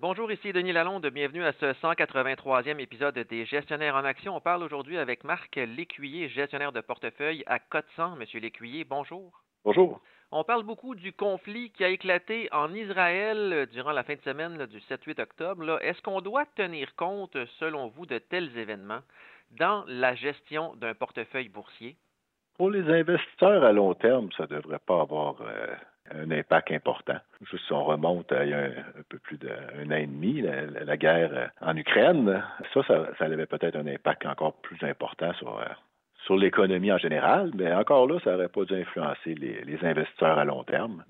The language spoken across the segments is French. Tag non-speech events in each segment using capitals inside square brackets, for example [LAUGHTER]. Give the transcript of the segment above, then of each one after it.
Bonjour, ici Denis Lalonde. Bienvenue à ce 183e épisode des Gestionnaires en action. On parle aujourd'hui avec Marc Lécuyer, gestionnaire de portefeuille à Cote-100. Monsieur Lécuyer, bonjour. Bonjour. On parle beaucoup du conflit qui a éclaté en Israël durant la fin de semaine du 7-8 octobre. Est-ce qu'on doit tenir compte, selon vous, de tels événements dans la gestion d'un portefeuille boursier? Pour les investisseurs à long terme, ça ne devrait pas avoir euh, un impact important. Si on remonte à il y a un, peu plus d'un an et demi, la, guerre euh, en Ukraine, ça, ça, avait peut-être un impact encore plus important sur, euh, sur l'économie en général, mais encore là, ça n'aurait pas dû influencer les, investisseurs à long terme.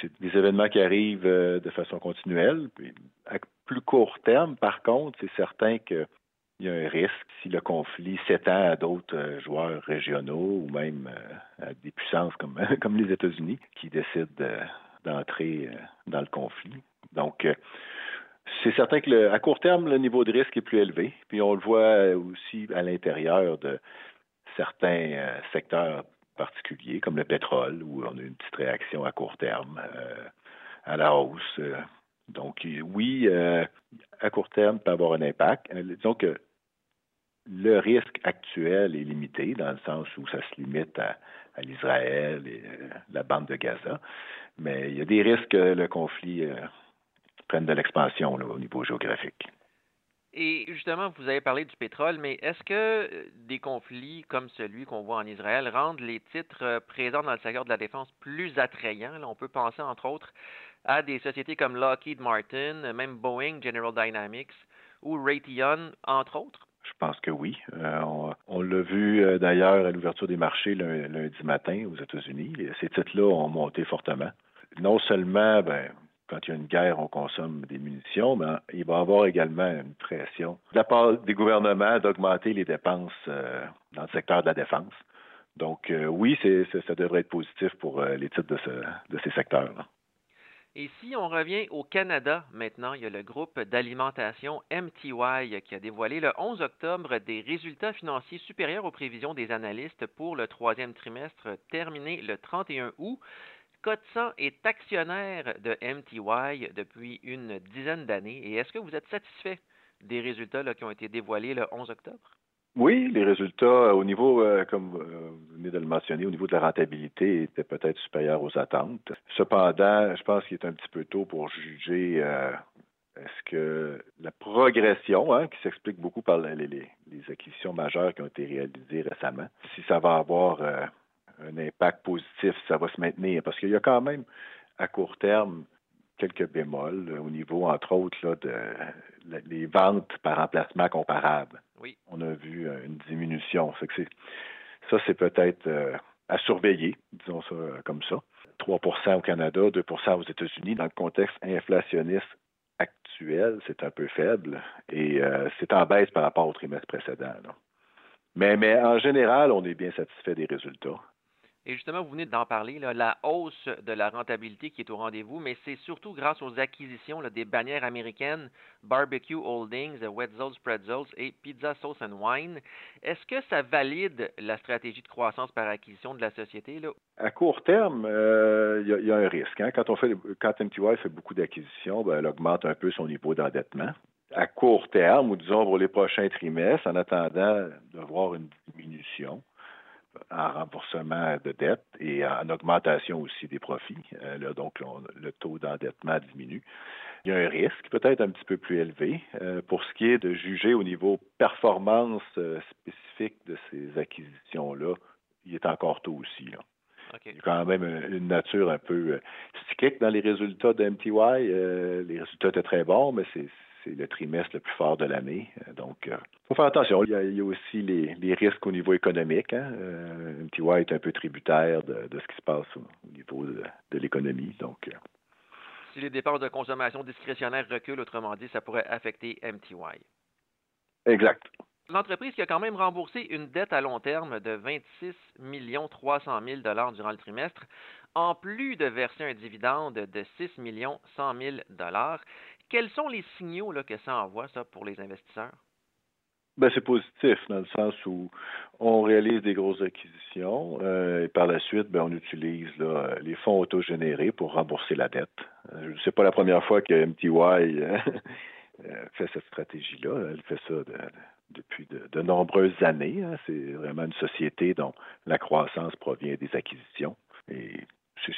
C'est des événements qui arrivent de façon continuelle. À plus court terme, par contre, c'est certain que il y a un risque si le conflit s'étend à d'autres euh, joueurs régionaux ou même euh, à des puissances comme, [LAUGHS] les États-Unis qui décident d'entrer euh, dans le conflit. Donc, c'est certain que à court terme, le niveau de risque est plus élevé. Puis on le voit aussi à l'intérieur de certains secteurs particuliers, comme le pétrole, où on a une petite réaction à court terme à la hausse. Donc, oui, à court terme, peut avoir un impact. Disons que le risque actuel est limité dans le sens où ça se limite à, l'Israël et euh, la bande de Gaza. Mais il y a des risques que le conflit euh, prenne de l'expansion au niveau géographique. Et justement, vous avez parlé du pétrole, mais est-ce que euh, des conflits comme celui qu'on voit en Israël rendent les titres présents dans le secteur de la défense plus attrayants? on peut penser, entre autres, à des sociétés comme Lockheed Martin, même Boeing, General Dynamics ou Raytheon, entre autres? Je pense que oui. Euh, on, l'a vu euh, d'ailleurs à l'ouverture des marchés lundi matin aux États-Unis. Ces titres-là ont monté fortement. Non seulement, ben, quand il y a une guerre, on consomme des munitions, mais il va y avoir également une pression de la part des gouvernements d'augmenter les dépenses euh, dans le secteur de la défense. Donc oui, ça devrait être positif pour les titres de, de ces secteurs-là. Et si on revient au Canada maintenant, il y a le groupe d'alimentation MTY qui a dévoilé le 11 octobre des résultats financiers supérieurs aux prévisions des analystes pour le troisième trimestre terminé le 31 août. Cotsan est actionnaire de MTY depuis une dizaine d'années. Et est-ce que vous êtes satisfait des résultats qui ont été dévoilés le 11 octobre? Oui, les résultats euh, au niveau, euh, comme euh, vous venez de le mentionner, au niveau de la rentabilité étaient peut-être supérieurs aux attentes. Cependant, je pense qu'il est un petit peu tôt pour juger est-ce que la progression, hein, qui s'explique beaucoup par les, les, acquisitions majeures qui ont été réalisées récemment, si ça va avoir un impact positif, si ça va se maintenir, parce qu'il y a quand même à court terme quelques bémols au niveau, entre autres, là, de les ventes par emplacement comparables. Oui. On a vu euh, une diminution. ça, c'est peut-être euh, à surveiller, disons ça euh, comme ça. 3% au Canada, 2% aux États-Unis. Dans le contexte inflationniste actuel, c'est un peu faible et c'est en baisse par rapport au trimestre précédent. Mais, mais en général, on est bien satisfait des résultats. Et justement, vous venez d'en parler, la hausse de la rentabilité qui est au rendez-vous, mais c'est surtout grâce aux acquisitions des bannières américaines Barbecue Holdings, Wetzel's Pretzels et Pizza Sauce and Wine. Est-ce que ça valide la stratégie de croissance par acquisition de la société? À court terme, euh, il y, a un risque. Hein. Quand, on fait, MTY fait beaucoup d'acquisitions, ben, elle augmente un peu son niveau d'endettement à court terme, ou disons pour les prochains trimestres, en attendant de voir une diminution en remboursement de dette et en augmentation aussi des profits. Euh, donc, le taux d'endettement diminue. Il y a un risque peut-être un petit peu plus élevé euh, pour ce qui est de juger au niveau performance euh, spécifique de ces acquisitions-là. Il est encore tôt aussi. Il y a quand même une nature un peu cyclique dans les résultats de MTY. les résultats étaient très bons, mais c'est c'est le trimestre le plus fort de l'année. Euh, donc, il euh, faut faire attention. Il y a, aussi les, risques au niveau économique. Hein. Euh, MTY est un peu tributaire de, ce qui se passe au, niveau de, l'économie. Donc, si les dépenses de consommation discrétionnaire reculent, autrement dit, ça pourrait affecter MTY. Exact. L'entreprise qui a quand même remboursé une dette à long terme de 26 300 000 durant le trimestre, en plus de verser un dividende de 6 100 000 quels sont les signaux que ça envoie, ça, pour les investisseurs? Ben, c'est positif dans le sens où on réalise des grosses acquisitions euh, et par la suite, ben, on utilise les fonds autogénérés pour rembourser la dette. Euh, c'est pas la première fois que MTY [LAUGHS] euh, fait cette stratégie-là. Elle fait ça depuis de, nombreuses années. Hein. C'est vraiment une société dont la croissance provient des acquisitions. Et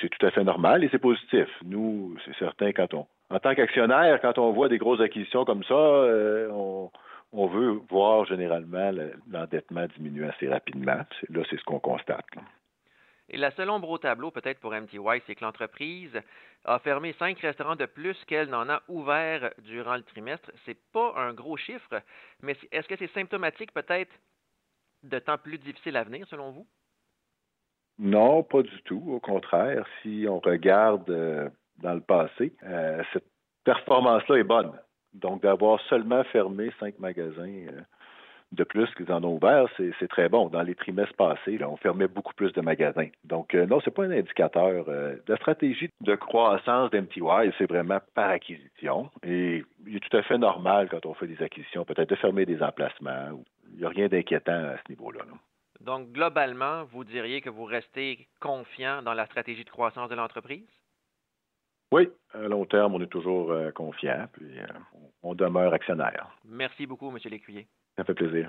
c'est tout à fait normal et c'est positif. Nous, c'est certain, quand on, en tant qu'actionnaire, quand on voit des grosses acquisitions comme ça, on on veut voir généralement l'endettement diminuer assez rapidement. Là, c'est ce qu'on constate. Et la seule ombre au tableau, peut-être pour MTY, c'est que l'entreprise a fermé cinq restaurants de plus qu'elle n'en a ouvert durant le trimestre. C'est pas un gros chiffre, mais est-ce que c'est symptomatique peut-être de temps plus difficiles à venir, selon vous? Non, pas du tout. Au contraire, si on regarde euh, dans le passé, euh, cette performance-là est bonne. Donc, d'avoir seulement fermé cinq magasins euh, de plus qu'ils en ont ouvert, c'est très bon. Dans les trimestres passés, on fermait beaucoup plus de magasins. Donc, euh, non, ce n'est pas un indicateur. Euh, la stratégie de croissance d'MTY, c'est vraiment par acquisition. Et il est tout à fait normal quand on fait des acquisitions, peut-être de fermer des emplacements. Il n'y a rien d'inquiétant à ce niveau-là. Donc, globalement, vous diriez que vous restez confiant dans la stratégie de croissance de l'entreprise? Oui, à long terme, on est toujours euh, confiant, puis euh, on demeure actionnaire. Merci beaucoup, M. Lécuyer. Ça fait plaisir.